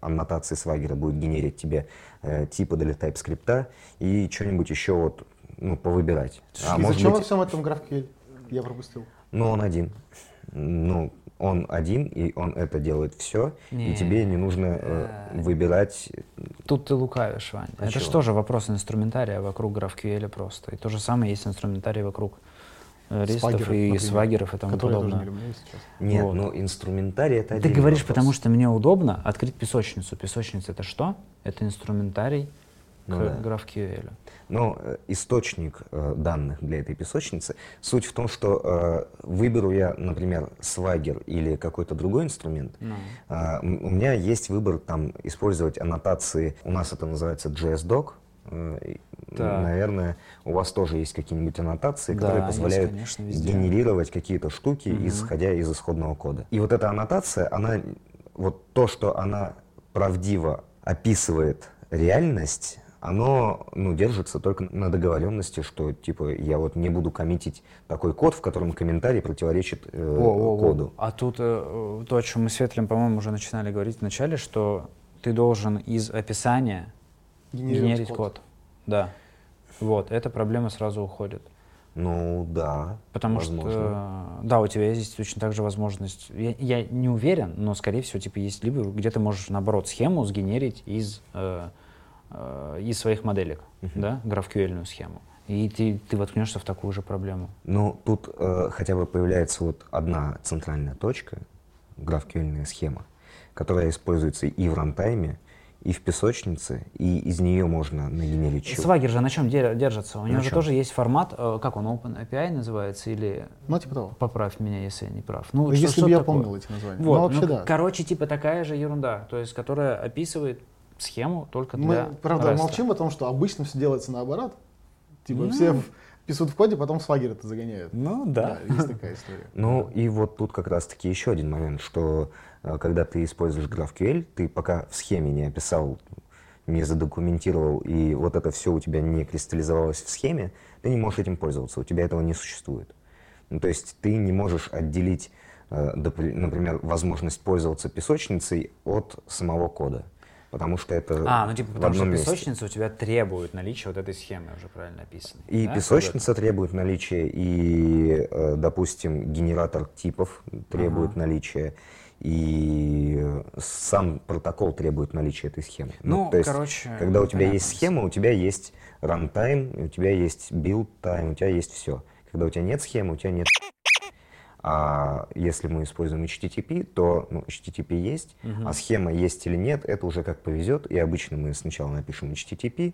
аннотации свагера будет генерить тебе э, типы для TypeScript и что-нибудь еще вот ну, повыбирать. А И может зачем во быть, всем этом GraphQL? Я пропустил. ну он один. ну, он один, и он это делает все, Не. и тебе не нужно э, выбирать. Тут ты лукавишь, Вань. А это чего? же тоже вопрос инструментария вокруг GraphQL просто. И то же самое есть инструментарий вокруг э, ристов Свагеры, и например, свагеров и тому я подобное. не люблю сейчас. Нет, Вот. ну инструментарий это Ты говоришь, вопрос. потому что мне удобно открыть песочницу. Песочница это что? Это инструментарий Ну к да. GraphQL. Но э, источник э, данных для этой песочницы, суть в том, что э, выберу я, например, Swagger или какой-то другой инструмент, Ну. а, м- у меня есть выбор там использовать аннотации, у нас это называется JSDoc, э, и, Так. наверное, у вас тоже есть какие-нибудь аннотации, Да, которые есть, позволяют конечно, везде. генерировать какие-то штуки, Мгм. исходя из исходного кода. И вот эта аннотация, она, вот то, что она правдиво описывает реальность, оно ну, держится только на договоренности, что типа я вот не буду коммитить такой код, в котором комментарий противоречит э, Во-во-во. коду. А тут э, то, о чем мы с Светлем, по-моему, уже начинали говорить в начале, что ты должен из описания генерить код. Да. Вот, эта проблема сразу уходит. Ну да, Потому возможно. что, да, у тебя есть точно так же возможность, я, я не уверен, но, скорее всего, типа есть либо где ты можешь, наоборот, схему сгенерить из, э, э, из своих моделек, да, GraphQL схему. И ты, ты воткнешься в такую же проблему. Ну, тут э, хотя бы появляется вот одна центральная точка, GraphQL схема, которая используется и в рантайме, и в песочнице, и из нее можно нагенерить чего. Свагер же на чем де- держится? У На него же тоже есть формат, э, как он, OpenAPI называется, или Ну, типа того. поправь меня, если я не прав. Ну, Ну, что- если что бы я такое? помнил эти названия. Вот, ну, вообще ну, да. короче, типа такая же ерунда, то есть, которая описывает схему только для Мы, правда, REST. молчим о том, что обычно все делается наоборот. Типа Ну. все пишут в коде, потом свагер это загоняют. Ну да. есть такая история. Ну и вот тут как раз-таки еще один момент, что э, когда ты используешь GraphQL, ты пока в схеме не описал, не задокументировал, и вот это все у тебя не кристаллизовалось в схеме, ты не можешь этим пользоваться, у тебя этого не существует. Ну, то есть ты не можешь отделить, э, например, возможность пользоваться песочницей от самого кода, потому что это А, ну типа потому что одном месте. песочница у тебя требует наличия вот этой схемы уже правильно описанной. И да? песочница требует наличия, и, э, допустим, генератор типов требует Ага. наличия, и сам протокол требует наличия этой схемы. Ну, то есть, короче, когда у тебя понятно. есть схема, у тебя есть runtime, у тебя есть build time, у тебя есть все. Когда у тебя нет схемы, у тебя нет а если мы используем HTTP, то ну, HTTP есть, а схема есть или нет, это уже как повезет. И обычно мы сначала напишем HTTP,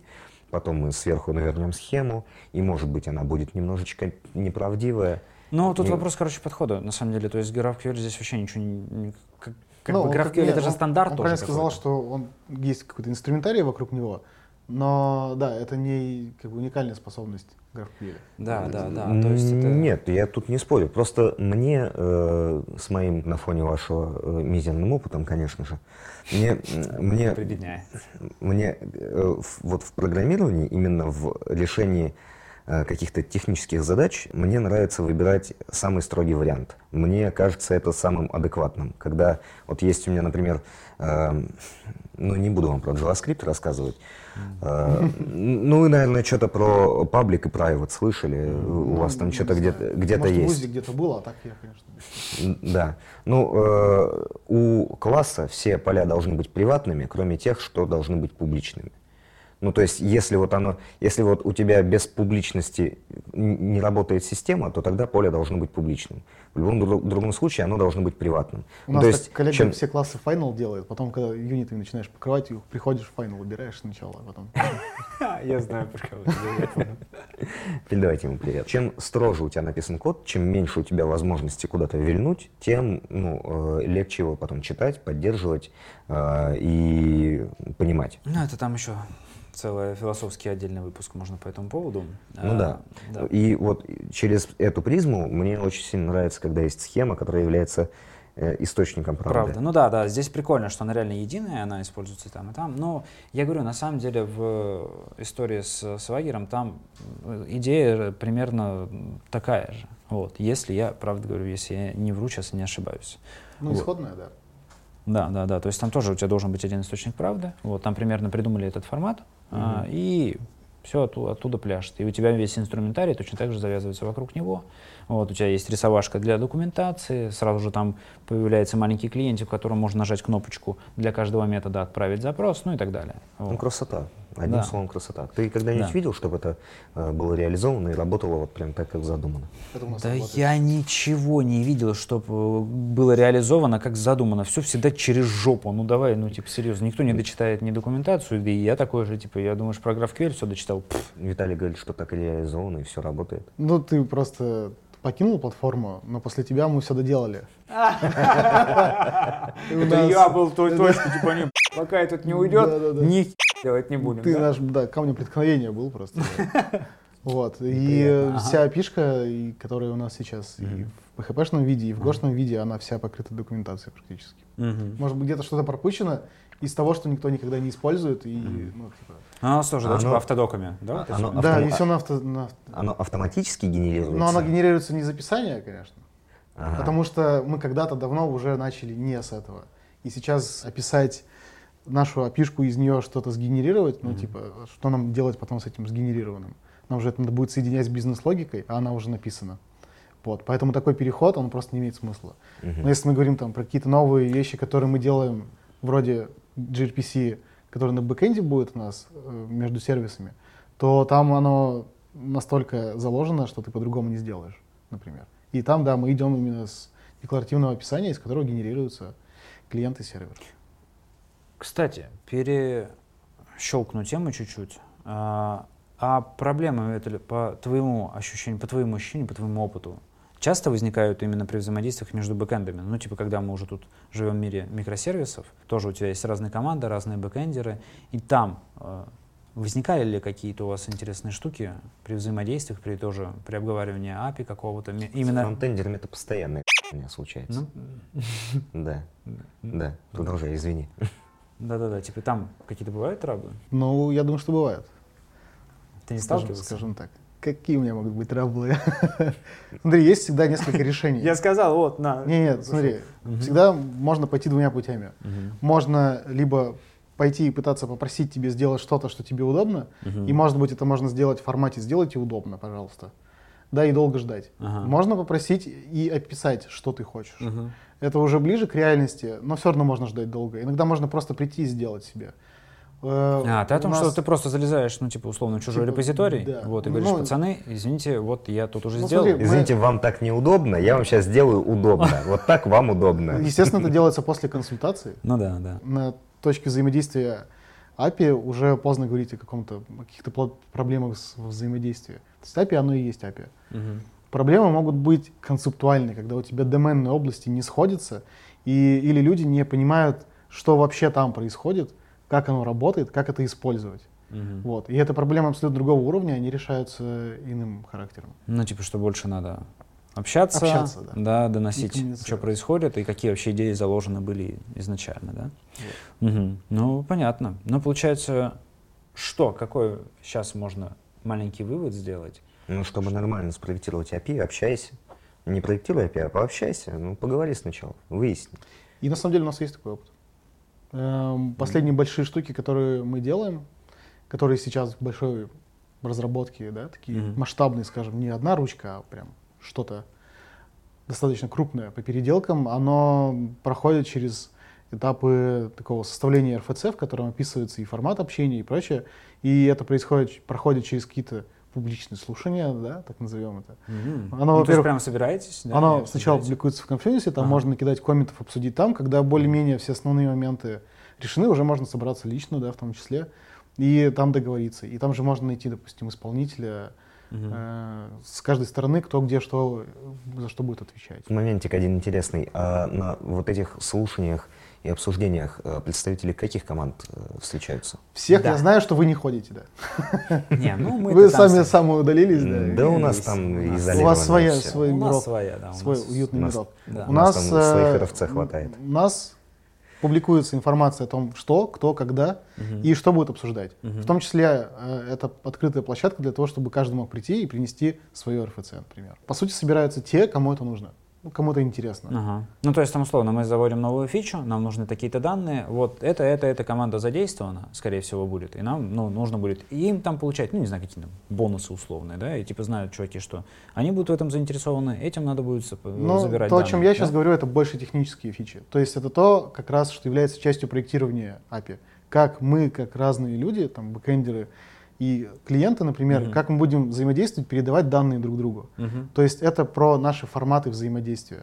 потом мы сверху навернем схему, и может быть она будет немножечко неправдивая. Ну, тут И- вопрос, короче, подхода, на самом деле. То есть GraphQL здесь вообще ничего не... не- как как Ну, бы он GraphQL это же он- стандарт он тоже правильно сказал, что он есть какой-то инструментарий вокруг него, но да, это не как бы уникальная способность GraphQL. Да, да, да. То есть это... Нет, я тут не спорю. Просто мне, э, с моим на фоне вашего э, мизерным опытом, конечно же, мне, мне, мне э, вот в программировании, именно в решении каких-то технических задач, мне нравится выбирать самый строгий вариант. Мне кажется это самым адекватным. Когда вот есть у меня, например, э, ну не буду вам про JavaScript рассказывать, Э, ну вы, наверное, что-то про паблик и private слышали, у вас там Ну, что-то где-то знаю. где-то Может, в есть. ВУЗе где-то было, а так я, конечно. Да. Ну, э, у класса все поля должны быть приватными, кроме тех, что должны быть публичными. Ну, то есть, если вот оно, если вот у тебя без публичности не работает система, то тогда поле должно быть публичным. В любом дру- другом случае оно должно быть приватным. У Ну, нас то так есть, коллега чем- все классы final делает, потом, когда юниты начинаешь покрывать, их приходишь в final, убираешь сначала, а потом... Я знаю, про кого Передавайте ему привет. Чем строже у тебя написан код, чем меньше у тебя возможности куда-то вильнуть, тем ну, э, легче его потом читать, поддерживать э, и понимать. Ну, это там еще целый философский отдельный выпуск можно по этому поводу. Ну А, да. да. И вот через эту призму мне очень сильно нравится, когда есть схема, которая является э, источником правды. Правда. Ну да, да, здесь прикольно, что она реально единая, она используется и там, и там. Но я говорю, на самом деле в истории с Свагером там э, идея примерно такая же. Вот, если я, правда говорю, если я не вру, сейчас и не ошибаюсь. Ну, Вот. исходная, да. Да, да, да. То есть там тоже у тебя должен быть один источник правды. Вот, там примерно придумали этот формат. А, и Все оттуда, оттуда пляшет. И у тебя весь инструментарий точно так же завязывается вокруг него. Вот, у тебя есть рисовашка для документации, сразу же там появляется маленький клиентик, в котором можно нажать кнопочку для каждого метода «Отправить запрос», ну и так далее. Ну, Вот. красота. Одним Да. словом, красота. Ты когда-нибудь Да. видел, чтобы это э, было реализовано и работало вот прям так, как задумано? Да я ничего не видел, чтобы было реализовано, как задумано. Все всегда через жопу. Ну давай, ну типа серьезно. Никто не дочитает ни документацию, да и я такой же, типа, я думаю, что про GraphQL все дочитал. Пф, Виталий говорит, что так реализовано, и все работает. Ну, ты просто покинул платформу, но после тебя мы все доделали. Это я был той точкой, типа, не, пока этот не уйдет, ни делать не будем. Ты наш, да, камнем преткновения был просто. Вот. И вся пишка, которая у нас сейчас и в PHP-шном виде, и в гошном виде, она вся покрыта документацией практически. Может быть, где-то что-то пропущено из того, что никто никогда не использует. И, ну, типа, А у нас тоже, да, Оно- типа автодоками, да? это оно- всё? Да, Автом- и все на авто... на Оно автоматически генерируется? Но оно генерируется не из описания, конечно. Ага. Потому что мы когда-то давно уже начали не с этого. И сейчас описать нашу опишку из нее что-то сгенерировать, ну, типа, что нам делать потом с этим сгенерированным? Нам же это надо будет соединять с бизнес-логикой, а она уже написана. Вот, поэтому такой переход, он просто не имеет смысла. Мгм. Но если мы говорим там про какие-то новые вещи, которые мы делаем, вроде gRPC, который на бэкэнде будет у нас э, между сервисами, то там оно настолько заложено, что ты по-другому не сделаешь, например. И там, да, мы идем именно с декларативного описания, из которого генерируются клиент и сервер. Кстати, перещелкну тему чуть-чуть. А, а проблемы это по твоему ощущению, по твоему ощущению, по твоему опыту, часто возникают именно при взаимодействиях между бэкэндами? Ну, типа, когда мы уже тут живем в мире микросервисов, тоже у тебя есть разные команды, разные бэкэндеры, и там э, возникали ли какие-то у вас интересные штуки при взаимодействиях, при тоже при обговаривании API какого-то? ме- С Именно... фронтендерами это постоянно у меня случается. Ну, Да, да. Продолжай, извини. да-да-да, типа там какие-то бывают траблы? Ну, я думаю, что бывает. Ты не сталкивался? скажем так. Какие у меня могут быть траблы? Смотри, есть всегда несколько решений. Я сказал, вот, на. Не, нет, смотри, всегда можно пойти двумя путями. Можно либо пойти и пытаться попросить тебе сделать что-то, что тебе удобно, и, может быть, это можно сделать в формате «сделайте удобно, пожалуйста». Да, и долго ждать. Ага. Можно попросить и описать, что ты хочешь. Это уже ближе к реальности, но все равно можно ждать долго. Иногда можно просто прийти и сделать себе. Э, А, ты о том, у что нас- ты просто залезаешь, ну, типа, условно, в чужой Типа, репозиторий, да. вот, и говоришь, Ну, пацаны, извините, вот я тут уже Ну, сделал. смотри, мы- Извините, вам так неудобно, я вам сейчас сделаю удобно. Вот так вам удобно. Естественно, это делается после консультации. Ну да, да. на точке взаимодействия API уже поздно говорить о каком-то каких-то проблемах с взаимодействия. То есть API оно и есть API. Проблемы могут быть концептуальные, когда у тебя доменные области не сходятся, и, или люди не понимают, что вообще там происходит, как оно работает, как это использовать. Мгм. Вот. И это проблемы абсолютно другого уровня, они решаются иным характером. Ну, типа, что больше надо общаться, Общаться, да. И доносить, что происходит, и какие вообще идеи заложены были изначально, да? Мгм. Ну, понятно. Ну, получается, что, какой сейчас можно маленький вывод сделать? Ну, чтобы нормально спроектировать API, общайся. Не проектируй API, а пообщайся. Ну, поговори сначала, выясни. И на самом деле у нас есть такой опыт. Эм, Последние большие штуки, которые мы делаем, которые сейчас в большой разработке, да, такие Мгм. масштабные, скажем, не одна ручка, а прям что-то достаточно крупное по переделкам, оно проходит через этапы такого составления РФЦ, в котором описывается и формат общения и прочее, и это происходит, проходит через какие-то публичные слушания, да, так назовем это. Мгм. Оно, ну, то есть во-первых, прямо собираетесь? да, Оно сначала публикуется в конференции, там Ага. можно накидать комментов, обсудить там, когда более-менее все основные моменты решены, уже можно собраться лично, да, в том числе, и там договориться. И там же можно найти, допустим, исполнителя Мгм. э, с каждой стороны, кто где что, за что будет отвечать. Моментик один интересный. А на вот этих слушаниях и обсуждениях э, представители каких команд э, встречаются? Всех Да. я знаю, что вы не ходите, да. Не, ну мы Вы сами самоудалились, да. Да у нас там У нас- изолировано У вас своя, свой У нас мирок, своя, да. у свой нас- уютный мирок. У нас там своих э, РФЦ хватает. У нас публикуется информация о том, что, кто, когда и что будет обсуждать. В том числе э, это открытая площадка для того, чтобы каждый мог прийти и принести свое РФЦ, например. По сути, собираются те, кому это нужно. Кому-то интересно. Ага. Ну, то есть, там, условно, мы заводим новую фичу, нам нужны такие-то данные, вот это, это, эта команда задействована, скорее всего, будет, и нам, ну, нужно будет и им там получать, ну, не знаю, какие-то бонусы условные, да, и типа знают чуваки, что они будут в этом заинтересованы, этим надо будет зап- Ну, забирать то, о данные, чем я сейчас да? говорю, это больше технические фичи. То есть это то, как раз, что является частью проектирования API. Как мы, как разные люди, там, бэкэндеры и клиенты, например, Мгм. как мы будем взаимодействовать, передавать данные друг другу. Мгм. То есть это про наши форматы взаимодействия.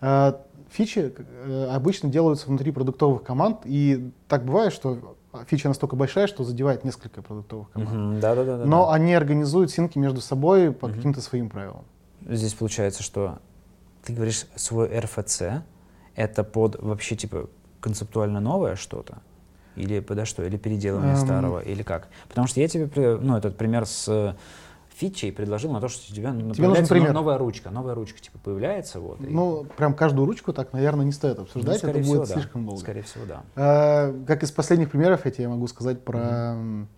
Э, Фичи э, обычно делаются внутри продуктовых команд, и так бывает, что фича настолько большая, что задевает несколько продуктовых команд. Мгм. Да-да-да. Но они организуют синки между собой по Мгм. каким-то своим правилам. Здесь получается, что ты говоришь свой РФЦ, это под вообще типа концептуально новое что-то? Или подо что? Или переделывание Эм. старого? Или как? Потому что я тебе, ну, этот пример с э, фичей предложил на то, что у тебя ну, Тебе нужен пример. но- новая ручка. Новая ручка типа появляется, вот. и- Ну, прям каждую ручку так, наверное, не стоит ну, обсуждать, скорее это всего, будет да. слишком долго. Скорее всего, да. Э, Как из последних примеров, я тебе могу сказать про м,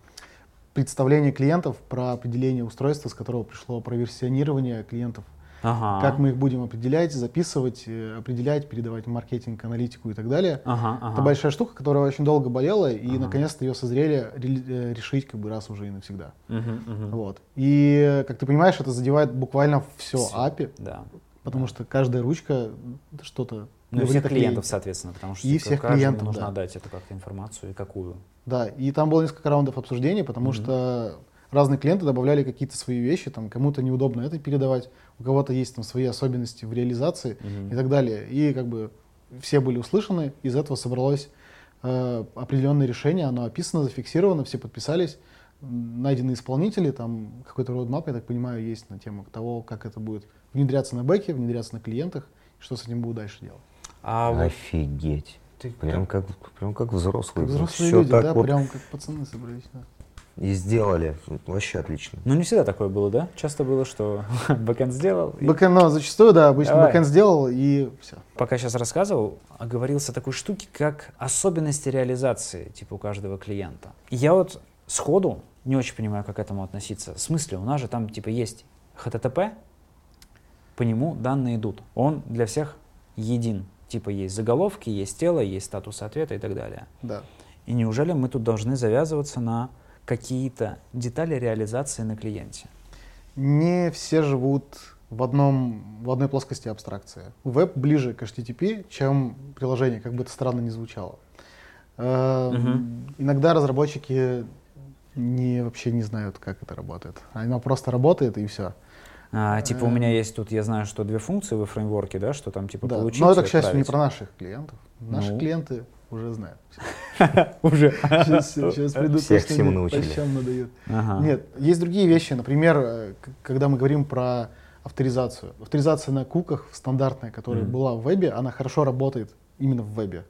представление клиентов, про определение устройства, с которого пришло про версионирование клиентов. Ага. Как мы их будем определять, записывать, э, определять, передавать в маркетинг, аналитику и так далее. Ага, ага. Это большая штука, которая очень долго болела, и Ага. наконец-то ее созрели ре- э, решить как бы раз уже и навсегда. Мгм, мгм. Вот. И, э, как ты понимаешь, это задевает буквально все Всё. API, Да. потому что каждая ручка это что-то Ну и говорит всех клиентов, соответственно, потому что И всех клиентов, нужно да. отдать эту как-то информацию и какую. Да, и там было несколько раундов обсуждений, потому Мгм. что разные клиенты добавляли какие-то свои вещи, там кому-то неудобно это передавать, у кого-то есть там свои особенности в реализации Мгм. и так далее. И как бы все были услышаны, из этого собралось э, определенное решение, оно описано, зафиксировано, все подписались, найдены исполнители, там какой-то roadmap, я так понимаю, есть на тему того, как это будет внедряться на бэке, внедряться на клиентах, и что с этим будут дальше делать. А Офигеть. ты Прям как, прям как взрослые. Как взрослые Всё люди, так да, вот прям как пацаны собрались. да. И сделали. Вообще отлично. Ну, не всегда такое было, да? Часто было, что бэкэнд сделал. и- Бэкэнд, ну, зачастую, да, обычно Давай. бэкэнд сделал, и все. Пока сейчас рассказывал, оговорился такой штуки, как особенности реализации, типа у каждого клиента. И я вот сходу не очень понимаю, как к этому относиться. В смысле, у нас же там типа есть HTTP, по нему данные идут. Он для всех един. Типа есть заголовки, есть тело, есть статус ответа и так далее. Да. И неужели мы тут должны завязываться на какие-то детали реализации на клиенте? Не все живут в, одном, в одной плоскости абстракции. Веб ближе к HTTP, чем приложение, как бы это странно ни звучало. Мгм. Иногда разработчики не, вообще не знают, как это работает. Оно просто работает и все. А, типа у меня Эм. есть тут, я знаю, что две функции во фреймворке, да, что там типа Да. получить Но это, к счастью, не про наших клиентов. Наши Ну. клиенты уже знают. Уже. Сейчас, придут, Всех что всему научили. надают. Нет, есть другие вещи. Например, э, когда мы говорим про авторизацию. Авторизация на куках стандартная, которая была в вебе, она хорошо работает именно в вебе.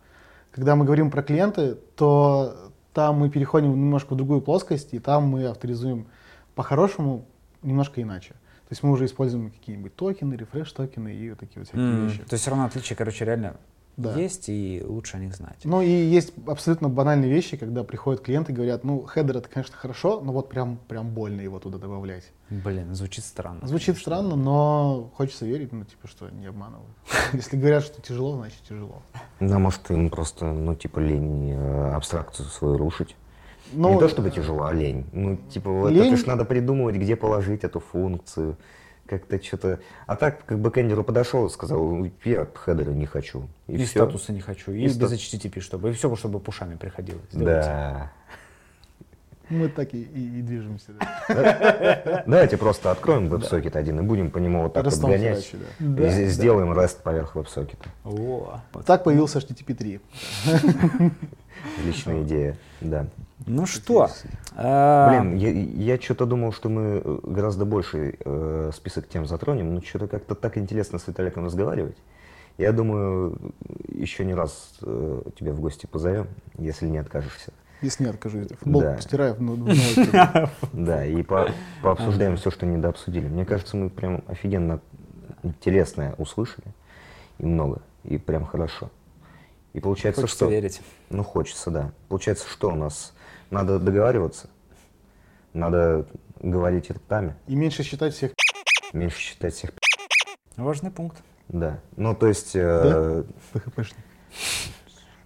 Когда мы говорим про клиенты, то там мы переходим немножко в другую плоскость, и там мы авторизуем по-хорошему немножко иначе. То есть мы уже используем какие-нибудь токены, refresh-токены и вот такие вот всякие М, вещи. То есть все равно отличия, короче, реально Да. есть, и лучше о них знать. Ну и есть абсолютно банальные вещи, когда приходят клиенты и говорят, ну, хедер это, конечно, хорошо, но вот прям, прям больно его туда добавлять. Блин, звучит странно. Звучит конечно. странно, но хочется верить, ну, типа, что не обманывают. Если говорят, что тяжело, значит тяжело. Да, может, им просто, ну, типа, лень э, абстракцию свою рушить. Ну, не то чтобы тяжело, а лень. Ну, типа, лень- это ж надо придумывать, где положить эту функцию. Как-то что-то... А так, как бэкэндеру подошел и сказал, «Ну, я хедера не хочу. И, всё. статуса не хочу, и, И без стат- HTTP, чтобы, и все, чтобы пушами приходилось. Да. Мы так и, и- и движемся. да. Давайте просто откроем WebSocket один и будем по нему вот так вот Ростом гонять. задачи, И да. сделаем REST поверх WebSocket. О. Так появился HTTP 3. Отличная идея, да. Ну что? а, Блин, я, я что-то думал, что мы э, гораздо больше э, список тем затронем, но что-то как-то так интересно с Виталиком разговаривать. Я думаю, еще не раз э, тебя в гости позовем, если не откажешься. Если не откажусь, футбол Да. стираю в ну- в новости. Да, и по- пообсуждаем все, что недообсудили. Мне кажется, мы прям офигенно интересное услышали. И много. И прям хорошо. И получается, Хочется что... верить. Ну, хочется, да. Получается, что у нас? Надо договариваться, надо говорить ртами, И меньше считать всех. меньше считать всех. Важный пункт. Да. Ну, то есть... э, PHP-шник.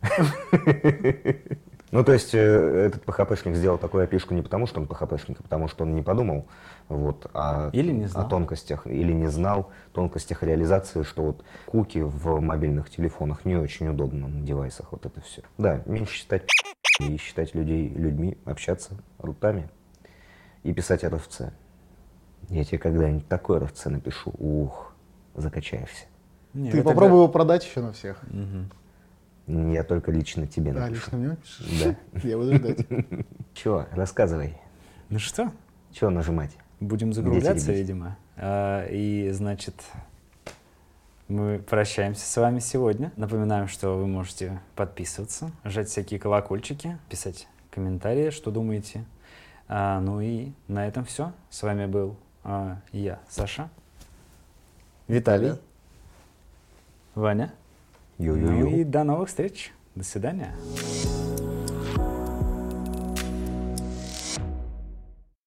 Ну, то есть э, этот PHP-шник сделал такую опишку не потому, что он PHP-шник, а потому что он не подумал вот, о, Или не о знал. тонкостях, или не знал тонкостях реализации, что вот куки в мобильных телефонах не очень удобно на девайсах, вот это все. Да, меньше считать и считать людей людьми, общаться ртами и писать RFC. Я тебе когда-нибудь такой RFC напишу, ух, закачаешься. Не, Ты попробуй его продать еще на всех. да. Я только лично тебе Да, напишу. лично мне пишешь? Да. Я буду ждать. Чего, рассказывай, Ну что, чего нажимать? будем закругляться, видимо. А, И, значит, мы прощаемся с вами сегодня. Напоминаем, что вы можете подписываться, жать всякие колокольчики, писать комментарии, что думаете. А, Ну и на этом все. С вами был а, я, Саша, Виталий, Ваня. Ну Ю-ю-ю. и до новых встреч. До свидания.